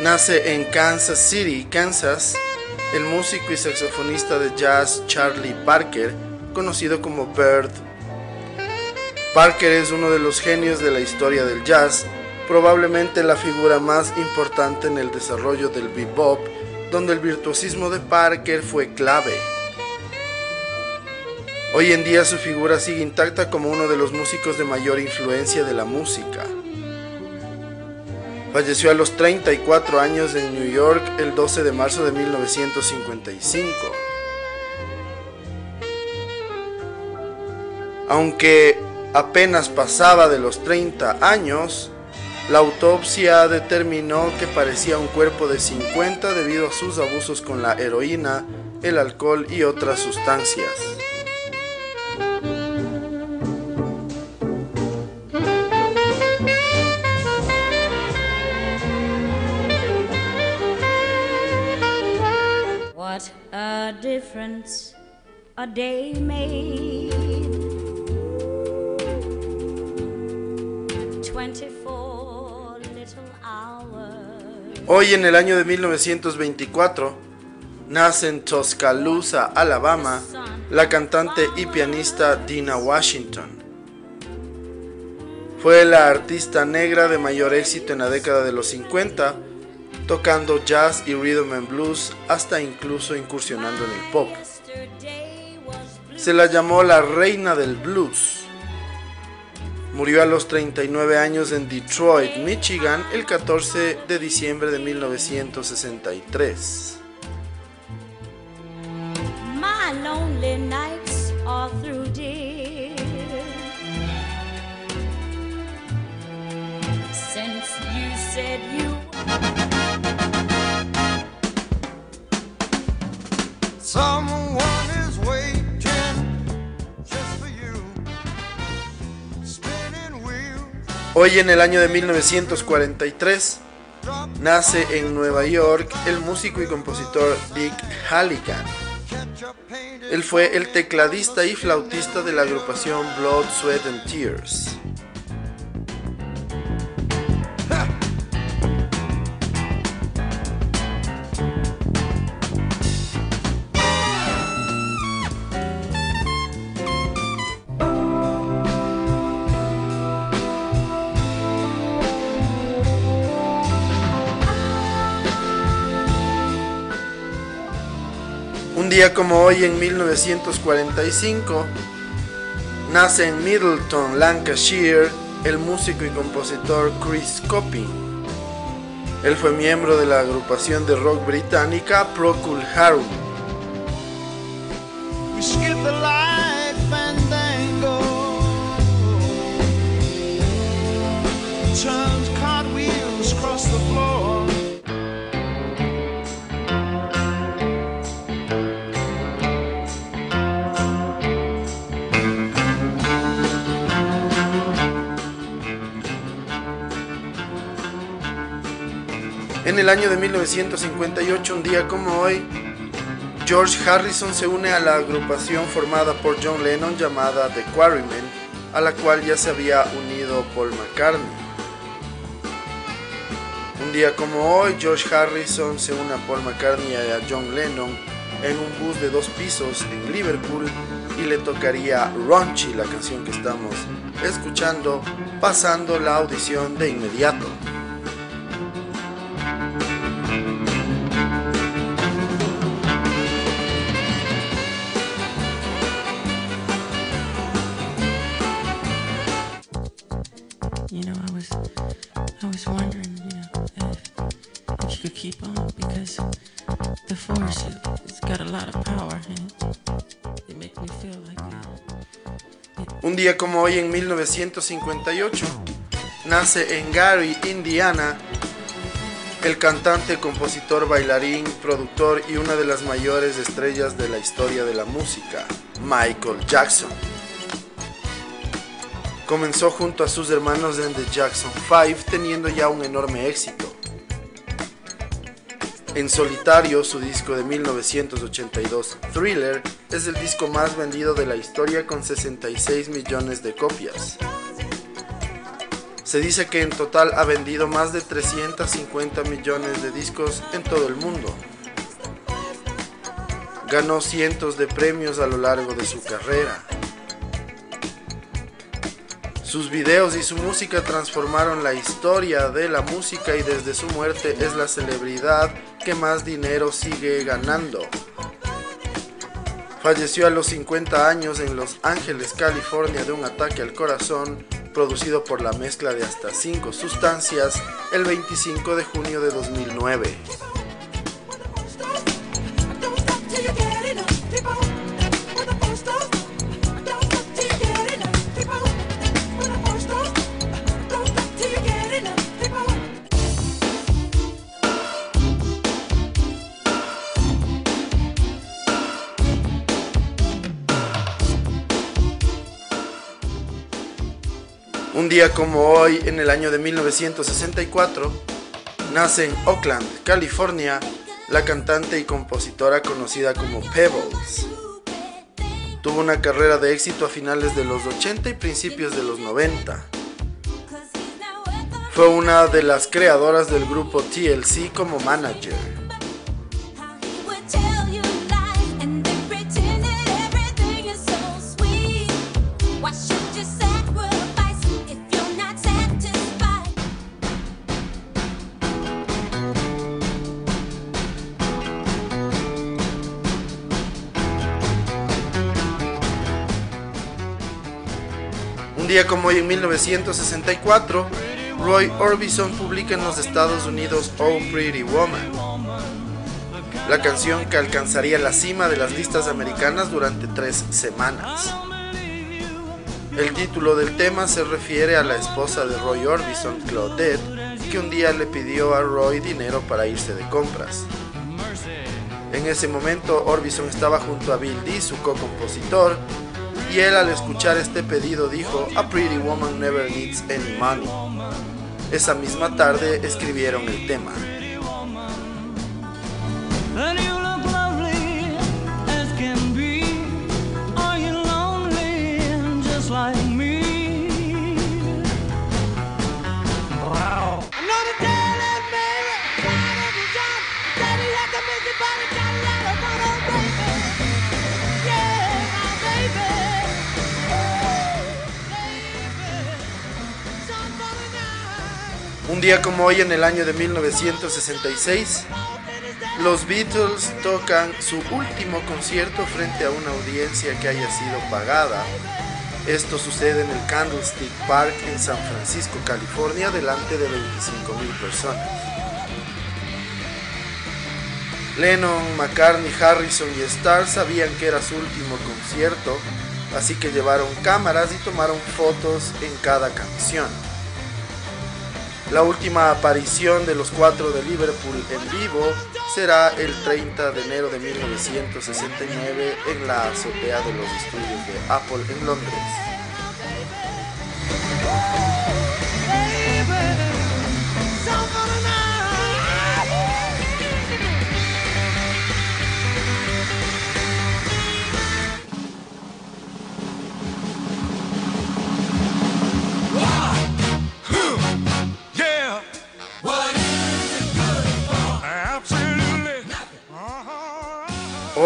Nace en Kansas City, Kansas, el músico y saxofonista de jazz Charlie Parker, conocido como Bird. Parker es uno de los genios de la historia del jazz, probablemente la figura más importante en el desarrollo del bebop, donde el virtuosismo de Parker fue clave. Hoy en día su figura sigue intacta como uno de los músicos de mayor influencia de la música. Falleció a los 34 años en New York el 12 de marzo de 1955. Aunque apenas pasaba de los 30 años, la autopsia determinó que parecía un cuerpo de 50 debido a sus abusos con la heroína, el alcohol y otras sustancias. Hoy en el año de 1924 nace en Tuscaloosa, Alabama, la cantante y pianista Dina Washington. Fue la artista negra de mayor éxito en la década de los 50 tocando jazz y rhythm and blues hasta incluso incursionando en el pop. Se la llamó la reina del blues. Murió a los 39 años en Detroit, Michigan, el 14 de diciembre de 1963. Hoy en el año de 1943 nace en Nueva York el músico y compositor Dick Halligan. Él fue el tecladista y flautista de la agrupación Blood, Sweat and Tears. Día como hoy en 1945 nace en Middleton, Lancashire, el músico y compositor Chris Copping. Él fue miembro de la agrupación de rock británica Procol Harum. En el año de 1958, un día como hoy, George Harrison se une a la agrupación formada por John Lennon llamada The Quarrymen, a la cual ya se había unido Paul McCartney. Un día como hoy, George Harrison se une a Paul McCartney y a John Lennon en un bus de dos pisos en Liverpool y le tocaría Raunchy, la canción que estamos escuchando, pasando la audición de inmediato. Un día como hoy en 1958 nace en Gary, Indiana, el cantante, compositor, bailarín, productor y una de las mayores estrellas de la historia de la música, Michael Jackson. Comenzó junto a sus hermanos en The Jackson 5 teniendo ya un enorme éxito. En solitario, su disco de 1982, Thriller, es el disco más vendido de la historia con 66 millones de copias. Se dice que en total ha vendido más de 350 millones de discos en todo el mundo. Ganó cientos de premios a lo largo de su carrera. Sus videos y su música transformaron la historia de la música y desde su muerte es la celebridad que más dinero sigue ganando. Falleció a los 50 años en Los Ángeles, California de un ataque al corazón producido por la mezcla de hasta 5 sustancias el 25 de junio de 2009. Un día como hoy, en el año de 1964, nace en Oakland, California, la cantante y compositora conocida como Pebbles. Tuvo una carrera de éxito a finales de los 80 y principios de los 90. Fue una de las creadoras del grupo TLC como manager. Un día como hoy en 1964, Roy Orbison publica en los Estados Unidos Oh Pretty Woman, la canción que alcanzaría la cima de las listas americanas durante tres semanas. El título del tema se refiere a la esposa de Roy Orbison, Claudette, que un día le pidió a Roy dinero para irse de compras. En ese momento Orbison estaba junto a Bill Dee, su co-compositor, y él al escuchar este pedido dijo, A pretty woman never needs any money. Esa misma tarde escribieron el tema. Día como hoy en el año de 1966, los Beatles tocan su último concierto frente a una audiencia que haya sido pagada. Esto sucede en el Candlestick Park en San Francisco, California, delante de 25.000 personas. Lennon, McCartney, Harrison y Starr sabían que era su último concierto, así que llevaron cámaras y tomaron fotos en cada canción. La última aparición de los cuatro de Liverpool en vivo será el 30 de enero de 1969 en la azotea de los estudios de Apple en Londres.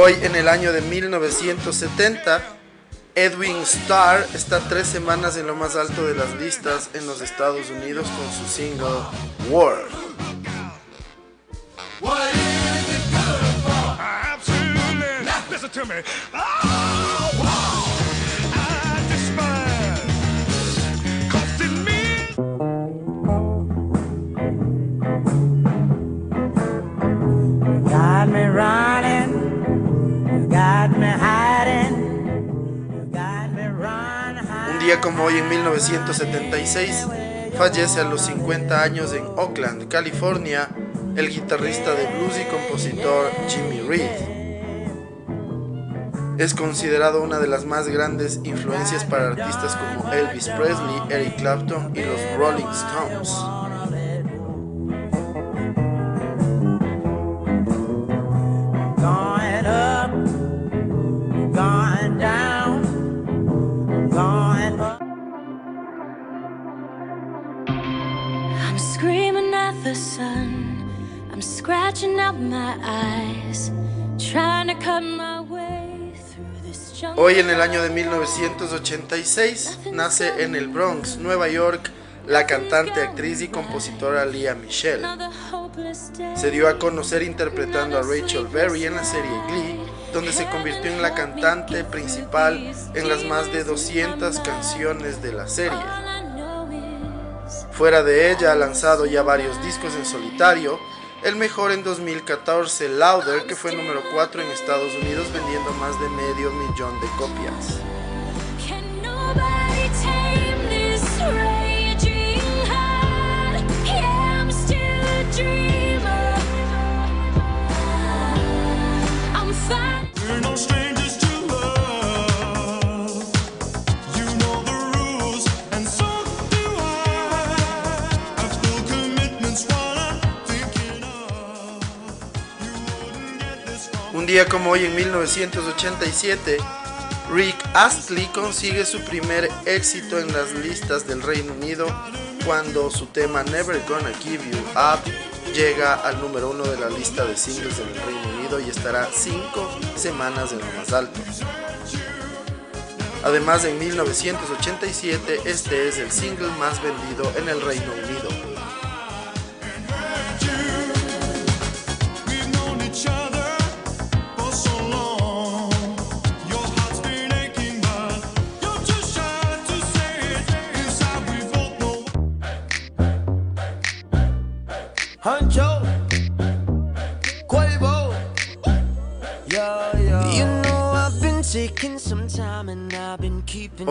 Hoy, en el año de 1970, Edwin Starr está tres semanas en lo más alto de las listas en los Estados Unidos con su single. Un como hoy en 1976, fallece a los 50 años en Oakland, California, el guitarrista de blues y compositor Jimmy Reed. Es considerado una de las más grandes influencias para artistas como Elvis Presley, Eric Clapton y los Rolling Stones. The sun. I'm scratching out my eyes, trying to cut my way through this jungle. Hoy en el año de 1986 nace en el Bronx, Nueva York, la cantante, actriz y compositora Leah Michelle. Se dio a conocer interpretando a Rachel Berry en la serie Glee, donde se convirtió en la cantante principal en las más de 200 canciones de la serie. Fuera de ella ha lanzado ya varios discos en solitario, el mejor en 2014, Louder, que fue número 4 en Estados Unidos vendiendo más de medio millón de copias. Día como hoy en 1987, Rick Astley consigue su primer éxito en las listas del Reino Unido cuando su tema Never Gonna Give You Up llega al número uno de la lista de singles en el Reino Unido y estará cinco semanas en lo más alto. Además, en 1987 este es el single más vendido en el Reino Unido.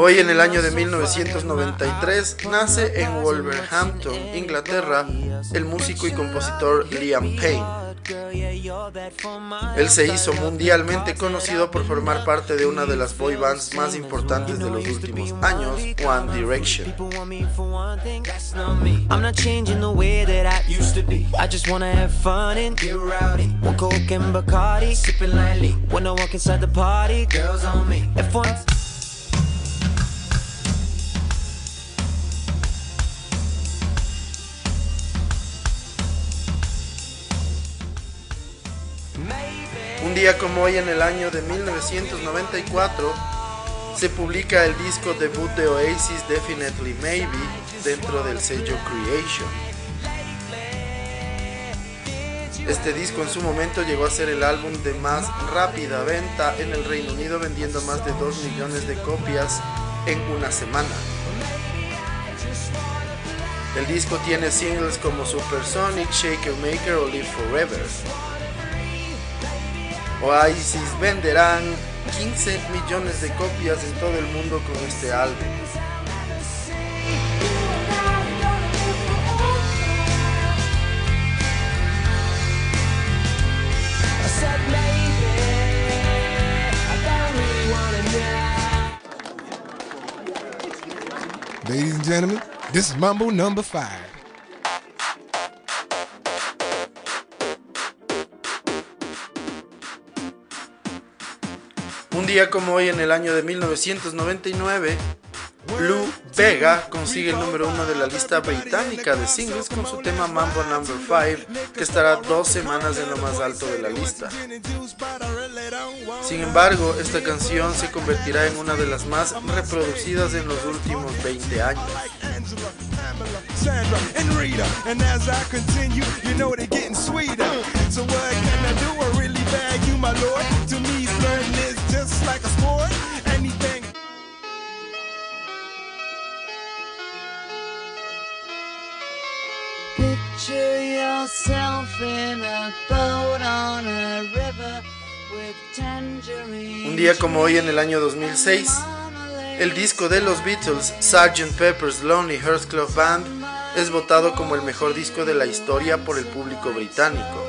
Hoy en el año de 1993 nace en Wolverhampton, Inglaterra, el músico y compositor Liam Payne. Él se hizo mundialmente conocido por formar parte de una de las boy bands más importantes de los últimos años, One Direction. Día como hoy en el año de 1994 se publica el disco debut de Oasis Definitely Maybe dentro del sello Creation. Este disco en su momento llegó a ser el álbum de más rápida venta en el Reino Unido vendiendo más de 2 millones de copias en una semana. El disco tiene singles como Supersonic, Shaker Maker o Live Forever. Oasis venderán 15 millones de copias en todo el mundo con este álbum. Ladies and gentlemen, this is Mumble number five. Día como hoy en el año de 1999, Blue Vega consigue el número uno de la lista británica de singles con su tema Mambo Number 5, que estará dos semanas en lo más alto de la lista. Sin embargo, esta canción se convertirá en una de las más reproducidas en los últimos 20 años. Like a sport. Anything. Picture yourself in a boat on a river with tangerine. Un día como hoy en el año 2006, el disco de los Beatles, Sgt. Pepper's Lonely Hearts Club Band, es votado como el mejor disco de la historia por el público británico.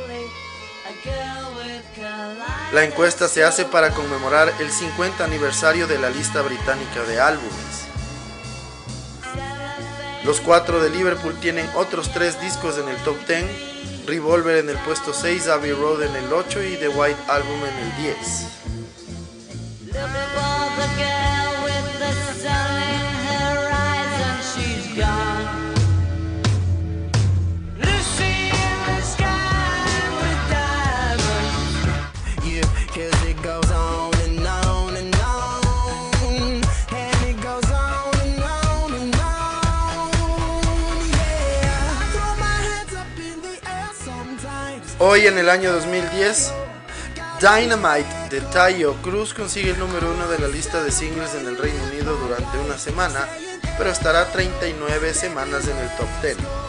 La encuesta se hace para conmemorar el 50 aniversario de la lista británica de álbumes. Los cuatro de Liverpool tienen otros tres discos en el top 10, Revolver en el puesto 6, Abbey Road en el 8 y The White Album en el 10. Hoy en el año 2010, Dynamite de Tayo Cruz consigue el número uno de la lista de singles en el Reino Unido durante una semana, pero estará 39 semanas en el top 10.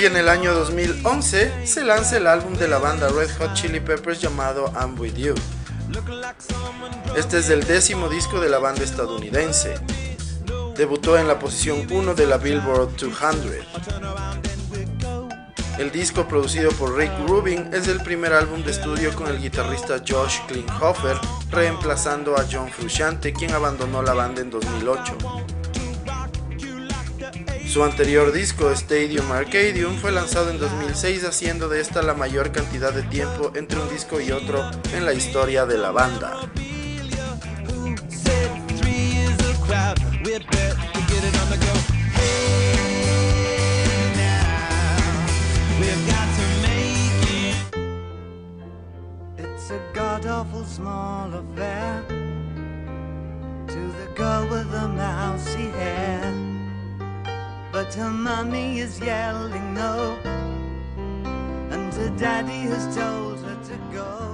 Hoy en el año 2011 se lanza el álbum de la banda Red Hot Chili Peppers llamado I'm With You. Este es el décimo disco de la banda estadounidense. Debutó en la posición 1 de la Billboard 200. El disco producido por Rick Rubin es el primer álbum de estudio con el guitarrista Josh Klinghoffer, reemplazando a John Frusciante, quien abandonó la banda en 2008. Su anterior disco, Stadium Arcadium, fue lanzado en 2006, haciendo de esta la mayor cantidad de tiempo entre un disco y otro en la historia de la banda. To the girl with mousy hair. But her mommy is yelling no, and her daddy has told her to go.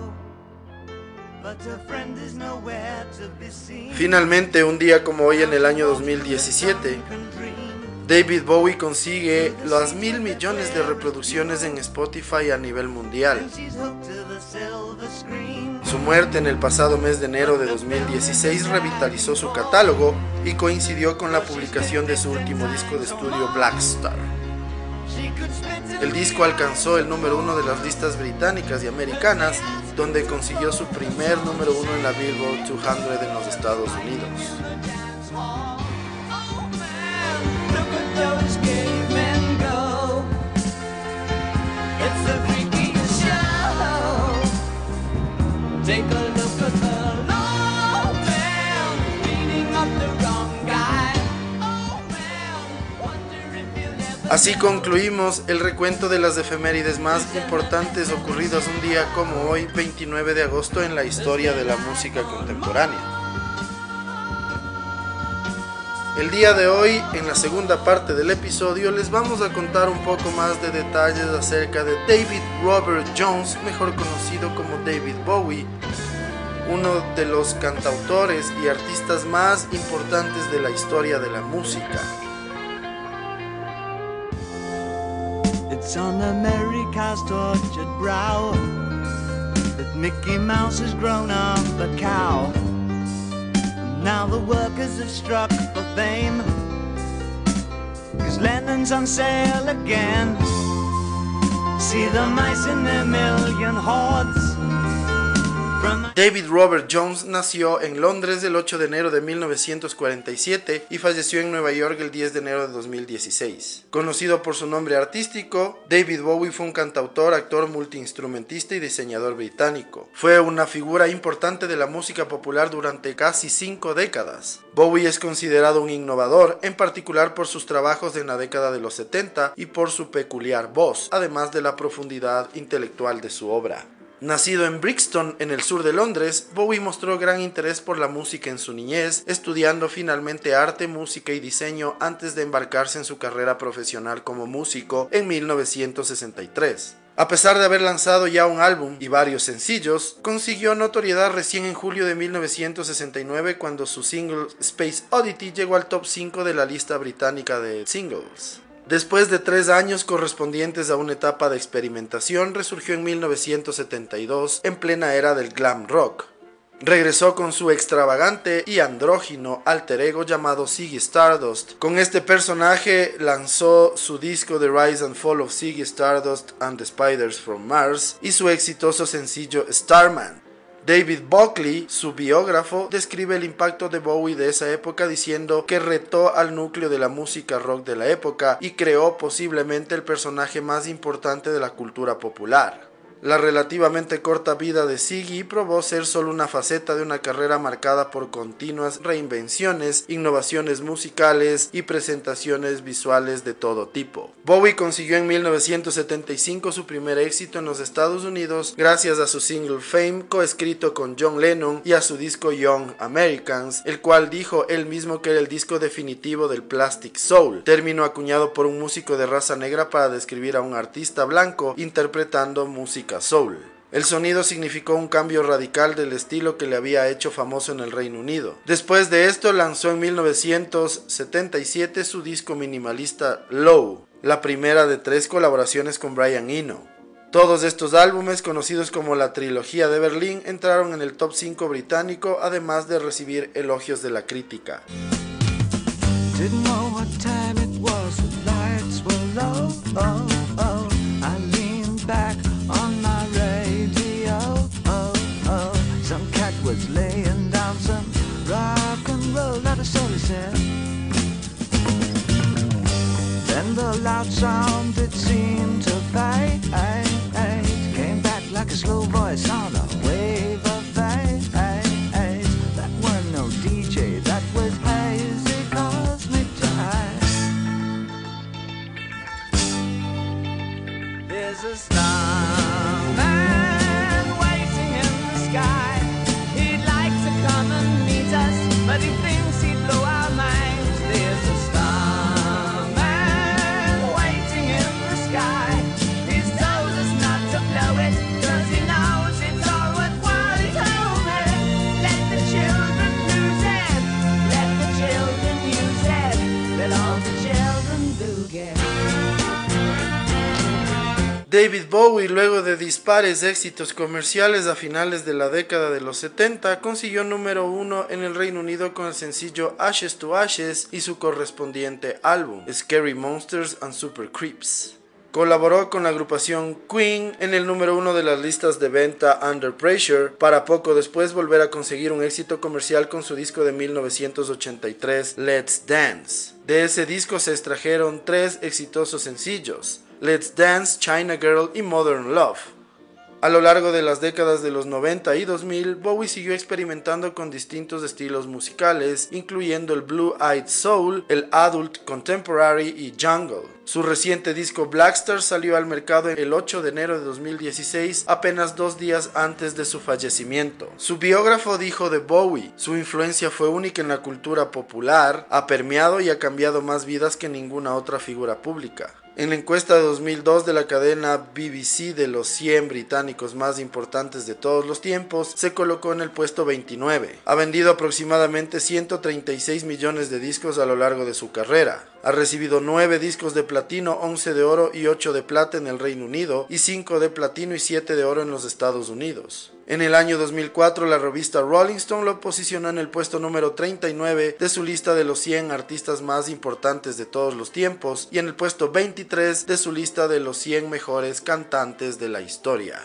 Finalmente, un día como hoy en el año 2017, David Bowie consigue las mil millones de reproducciones en Spotify a nivel mundial. Su muerte en el pasado mes de enero de 2016 revitalizó su catálogo y coincidió con la publicación de su último disco de estudio Black Star. El disco alcanzó el número uno de las listas británicas y americanas, donde consiguió su primer número uno en la Billboard 200 en los Estados Unidos. Así concluimos el recuento de las efemérides más importantes ocurridas un día como hoy, 29 de agosto, en la historia de la música contemporánea. El día de hoy, en la segunda parte del episodio, les vamos a contar un poco más de detalles acerca de David Robert Jones, mejor conocido como David Bowie, uno de los cantautores y artistas más importantes de la historia de la música. That Mickey Mouse has grown up a cow. Now the workers have struck fame. Cause Lennon's on sale again. See the mice in their million hordes. David Robert Jones nació en Londres el 8 de enero de 1947 y falleció en Nueva York el 10 de enero de 2016. Conocido por su nombre artístico, David Bowie fue un cantautor, actor, multiinstrumentista y diseñador británico. Fue una figura importante de la música popular durante casi cinco décadas. Bowie es considerado un innovador, en particular por sus trabajos en la década de los 70 y por su peculiar voz, además de la profundidad intelectual de su obra. Nacido en Brixton, en el sur de Londres, Bowie mostró gran interés por la música en su niñez, estudiando finalmente arte, música y diseño antes de embarcarse en su carrera profesional como músico en 1963. A pesar de haber lanzado ya un álbum y varios sencillos, consiguió notoriedad recién en julio de 1969 cuando su single Space Oddity llegó al top 5 de la lista británica de singles. Después de tres años correspondientes a una etapa de experimentación, resurgió en 1972 en plena era del glam rock. Regresó con su extravagante y andrógino alter ego llamado Ziggy Stardust. Con este personaje lanzó su disco The Rise and Fall of Ziggy Stardust and the Spiders from Mars y su exitoso sencillo Starman. David Buckley, su biógrafo, describe el impacto de Bowie de esa época diciendo que retó al núcleo de la música rock de la época y creó posiblemente el personaje más importante de la cultura popular. La relativamente corta vida de Ziggy probó ser solo una faceta de una carrera marcada por continuas reinvenciones, innovaciones musicales y presentaciones visuales de todo tipo. Bowie consiguió en 1975 su primer éxito en los Estados Unidos gracias a su single Fame coescrito con John Lennon y a su disco Young Americans, el cual dijo él mismo que era el disco definitivo del Plastic Soul, término acuñado por un músico de raza negra para describir a un artista blanco interpretando música soul. El sonido significó un cambio radical del estilo que le había hecho famoso en el Reino Unido. Después de esto lanzó en 1977 su disco minimalista Low, la primera de tres colaboraciones con Brian Eno. Todos estos álbumes, conocidos como la trilogía de Berlín, entraron en el top 5 británico, además de recibir elogios de la crítica. Was laying down some rock and roll, that is all he said. Then the loud sound it seemed to fade. Came back like a slow voice on a David Bowie, luego de dispares éxitos comerciales a finales de la década de los 70, consiguió número uno en el Reino Unido con el sencillo Ashes to Ashes y su correspondiente álbum, Scary Monsters and Super Creeps. Colaboró con la agrupación Queen en el número uno de las listas de venta Under Pressure, para poco después volver a conseguir un éxito comercial con su disco de 1983, Let's Dance. De ese disco se extrajeron tres exitosos sencillos, Let's Dance, China Girl y Modern Love. A lo largo de las décadas de los 90 y 2000, Bowie siguió experimentando con distintos estilos musicales, incluyendo el Blue Eyed Soul, el Adult Contemporary y Jungle. Su reciente disco Blackstar salió al mercado el 8 de enero de 2016, apenas dos días antes de su fallecimiento. Su biógrafo dijo de Bowie, su influencia fue única en la cultura popular, ha permeado y ha cambiado más vidas que ninguna otra figura pública. En la encuesta de 2002 de la cadena BBC de los 100 británicos más importantes de todos los tiempos, se colocó en el puesto 29. Ha vendido aproximadamente 136 millones de discos a lo largo de su carrera. Ha recibido 9 discos de platino, 11 de oro y 8 de plata en el Reino Unido y 5 de platino y 7 de oro en los Estados Unidos. En el año 2004 la revista Rolling Stone lo posicionó en el puesto número 39 de su lista de los 100 artistas más importantes de todos los tiempos y en el puesto 23 de su lista de los 100 mejores cantantes de la historia.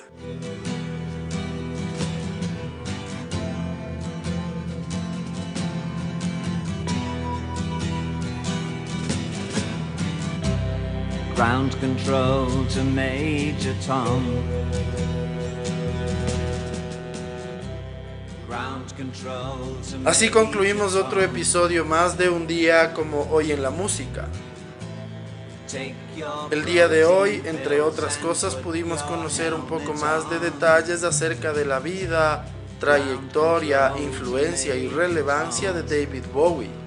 Ground control to Major Tom. Así concluimos otro episodio más de un día como hoy en la música. El día de hoy, entre otras cosas, pudimos conocer un poco más de detalles acerca de la vida, trayectoria, influencia y relevancia de David Bowie.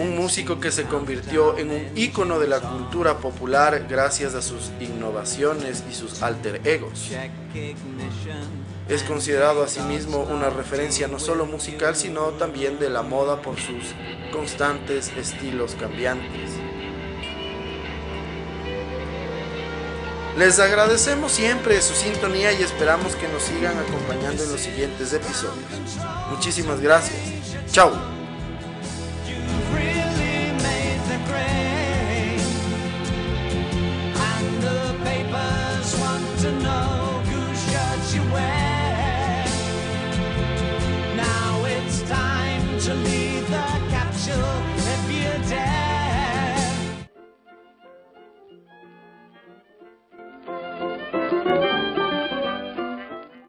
Un músico que se convirtió en un ícono de la cultura popular gracias a sus innovaciones y sus alter egos. Es considerado asimismo una referencia no solo musical, sino también de la moda por sus constantes estilos cambiantes. Les agradecemos siempre su sintonía y esperamos que nos sigan acompañando en los siguientes episodios. Muchísimas gracias. Chao.